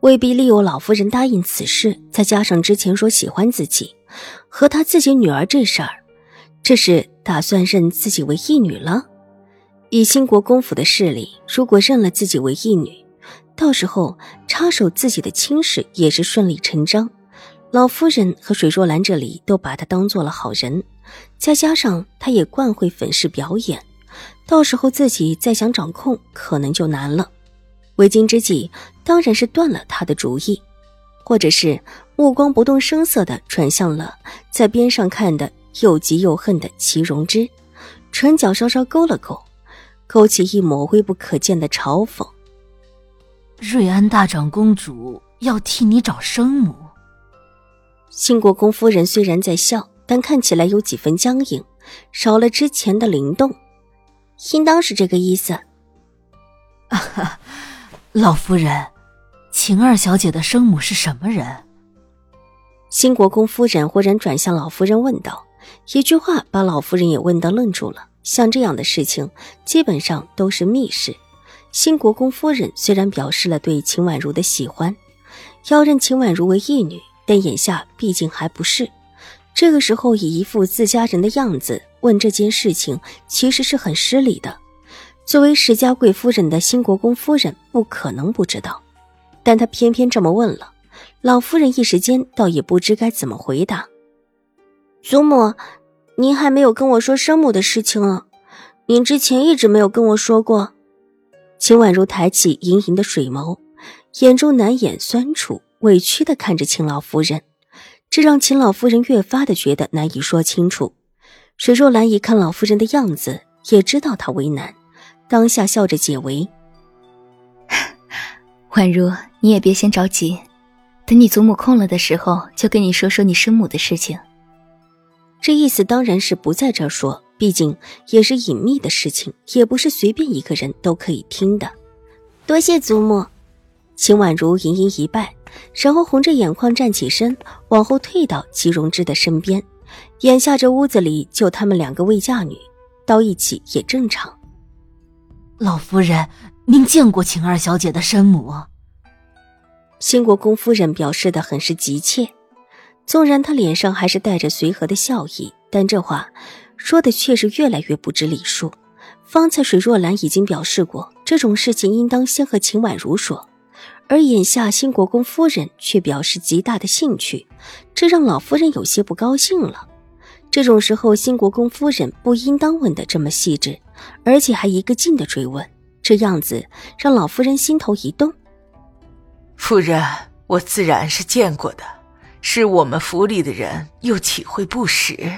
未必利诱老夫人答应此事，再加上之前说喜欢自己和他自己女儿这事儿，这是打算认自己为义女了？以兴国公府的势力，如果认了自己为义女，到时候插手自己的亲事也是顺理成章。老夫人和水若兰这里都把她当做了好人，再加上她也惯会粉饰表演。到时候自己再想掌控，可能就难了。为今之计，当然是断了他的主意，或者是目光不动声色的转向了在边上看的又急又恨的齐荣之，唇角稍稍勾了勾，勾起一抹微不可见的嘲讽。瑞安大长公主要替你找生母。新国公夫人虽然在笑，但看起来有几分僵硬，少了之前的灵动。应当是这个意思。老夫人，晴儿小姐的生母是什么人？新国公夫人忽然转向老夫人问道，一句话把老夫人也问到愣住了。像这样的事情，基本上都是密事。新国公夫人虽然表示了对秦婉如的喜欢，要认秦婉如为义女，但眼下毕竟还不是。这个时候以一副自家人的样子。问这件事情其实是很失礼的。作为石家贵夫人的新国公夫人，不可能不知道，但她偏偏这么问了。老夫人一时间倒也不知该怎么回答。祖母，您还没有跟我说生母的事情啊？您之前一直没有跟我说过。秦婉如抬起盈盈的水眸，眼中难掩酸楚，委屈的看着秦老夫人，这让秦老夫人越发的觉得难以说清楚。水若兰一看老夫人的样子，也知道她为难，当下笑着解围：“ 婉如，你也别先着急，等你祖母空了的时候，就跟你说说你生母的事情。”这意思当然是不在这说，毕竟也是隐秘的事情，也不是随便一个人都可以听的。多谢祖母。秦婉如盈盈一拜，然后红着眼眶站起身，往后退到齐荣之的身边。眼下这屋子里就他们两个未嫁女，到一起也正常。老夫人，您见过秦二小姐的生母？新国公夫人表示的很是急切，纵然她脸上还是带着随和的笑意，但这话说的却是越来越不知礼数。方才水若兰已经表示过，这种事情应当先和秦婉如说。而眼下新国公夫人却表示极大的兴趣，这让老夫人有些不高兴了。这种时候，新国公夫人不应当问的这么细致，而且还一个劲的追问，这样子让老夫人心头一动。夫人，我自然是见过的，是我们府里的人，又岂会不识？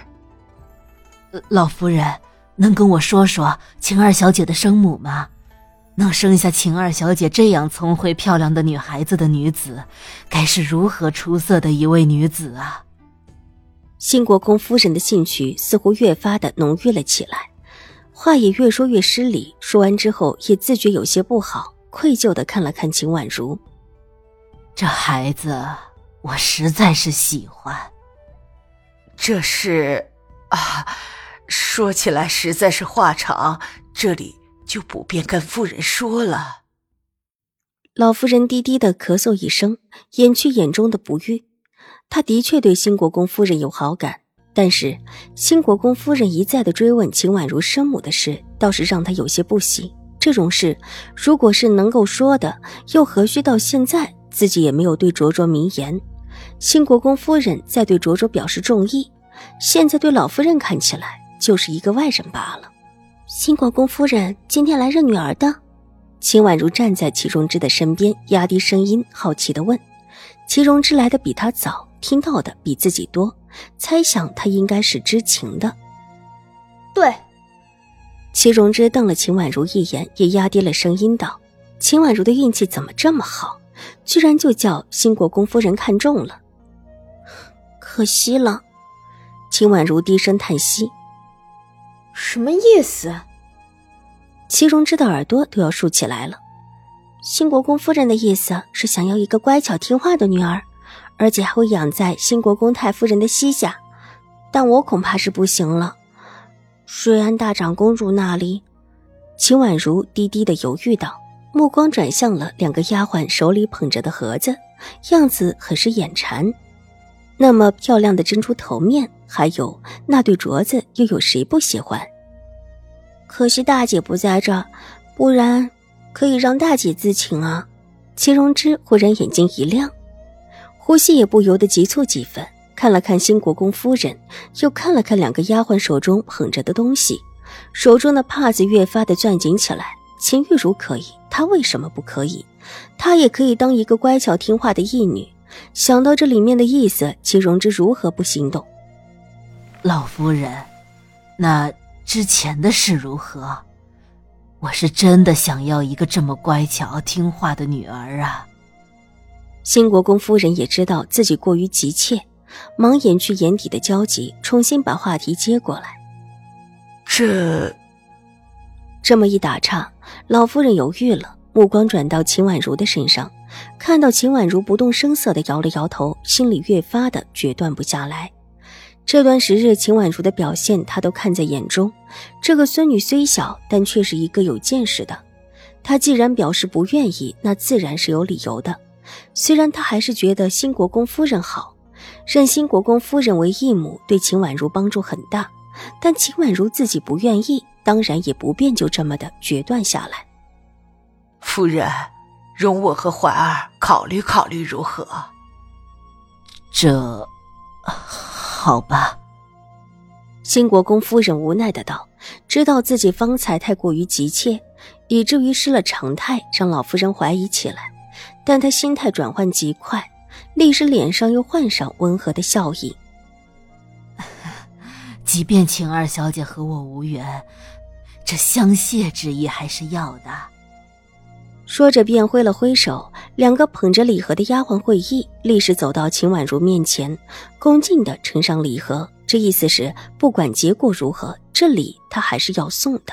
老夫人，能跟我说说秦二小姐的生母吗？能生下秦二小姐这样聪慧漂亮的女孩子的女子，该是如何出色的一位女子啊！新国公夫人的兴趣似乎越发的浓郁了起来，话也越说越失礼。说完之后，也自觉有些不好，愧疚的看了看秦婉如。这孩子，我实在是喜欢。这是，啊，说起来实在是话长，这里。就不便跟夫人说了。老夫人低低的咳嗽一声，掩去眼中的不悦。他的确对新国公夫人有好感，但是新国公夫人一再的追问秦婉如生母的事，倒是让他有些不喜。这种事，如果是能够说的，又何须到现在自己也没有对卓卓明言？新国公夫人在对卓卓表示中意，现在对老夫人看起来就是一个外人罢了。新国公夫人今天来认女儿的，秦婉如站在齐荣之的身边，压低声音，好奇的问：“齐荣之来的比他早，听到的比自己多，猜想他应该是知情的。”对。齐荣之瞪了秦婉如一眼，也压低了声音道：“秦婉如的运气怎么这么好？居然就叫新国公夫人看中了，可惜了。秦婉如低声叹息：“什么意思？”齐荣之的耳朵都要竖起来了。新国公夫人的意思是想要一个乖巧听话的女儿，而且还会养在新国公太夫人的膝下，但我恐怕是不行了。瑞安大长公主那里？秦婉如低低的犹豫道，目光转向了两个丫鬟手里捧着的盒子，样子很是眼馋。那么漂亮的珍珠头面，还有那对镯子，又有谁不喜欢？可惜大姐不在这，不然可以让大姐自请啊！齐荣之忽然眼睛一亮，呼吸也不由得急促几分。看了看新国公夫人，又看了看两个丫鬟手中捧着的东西，手中的帕子越发的攥紧起来。秦玉茹可以，她为什么不可以？她也可以当一个乖巧听话的义女。想到这里面的意思，齐荣之如何不心动？老夫人，那之前的事如何？我是真的想要一个这么乖巧听话的女儿啊！新国公夫人也知道自己过于急切。忙掩去眼底的焦急，重新把话题接过来。这，这么一打岔，老夫人犹豫了，目光转到秦婉如的身上，看到秦婉如不动声色的摇了摇头，心里越发的决断不下来。这段时日，秦婉如的表现，她都看在眼中。这个孙女虽小，但却是一个有见识的。她既然表示不愿意，那自然是有理由的。虽然他还是觉得新国公夫人好。认新国公夫人为义母，对秦婉如帮助很大，但秦婉如自己不愿意，当然也不便就这么的决断下来。夫人，容我和怀儿考虑考虑如何？这，好吧。新国公夫人无奈的道：“知道自己方才太过于急切，以至于失了常态，让老夫人怀疑起来，但他心态转换极快。”立时脸上又换上温和的笑意。即便晴儿小姐和我无缘，这相谢之意还是要的。说着便挥了挥手，两个捧着礼盒的丫鬟会意，立时走到秦婉如面前，恭敬的呈上礼盒。这意思是，不管结果如何，这礼他还是要送的。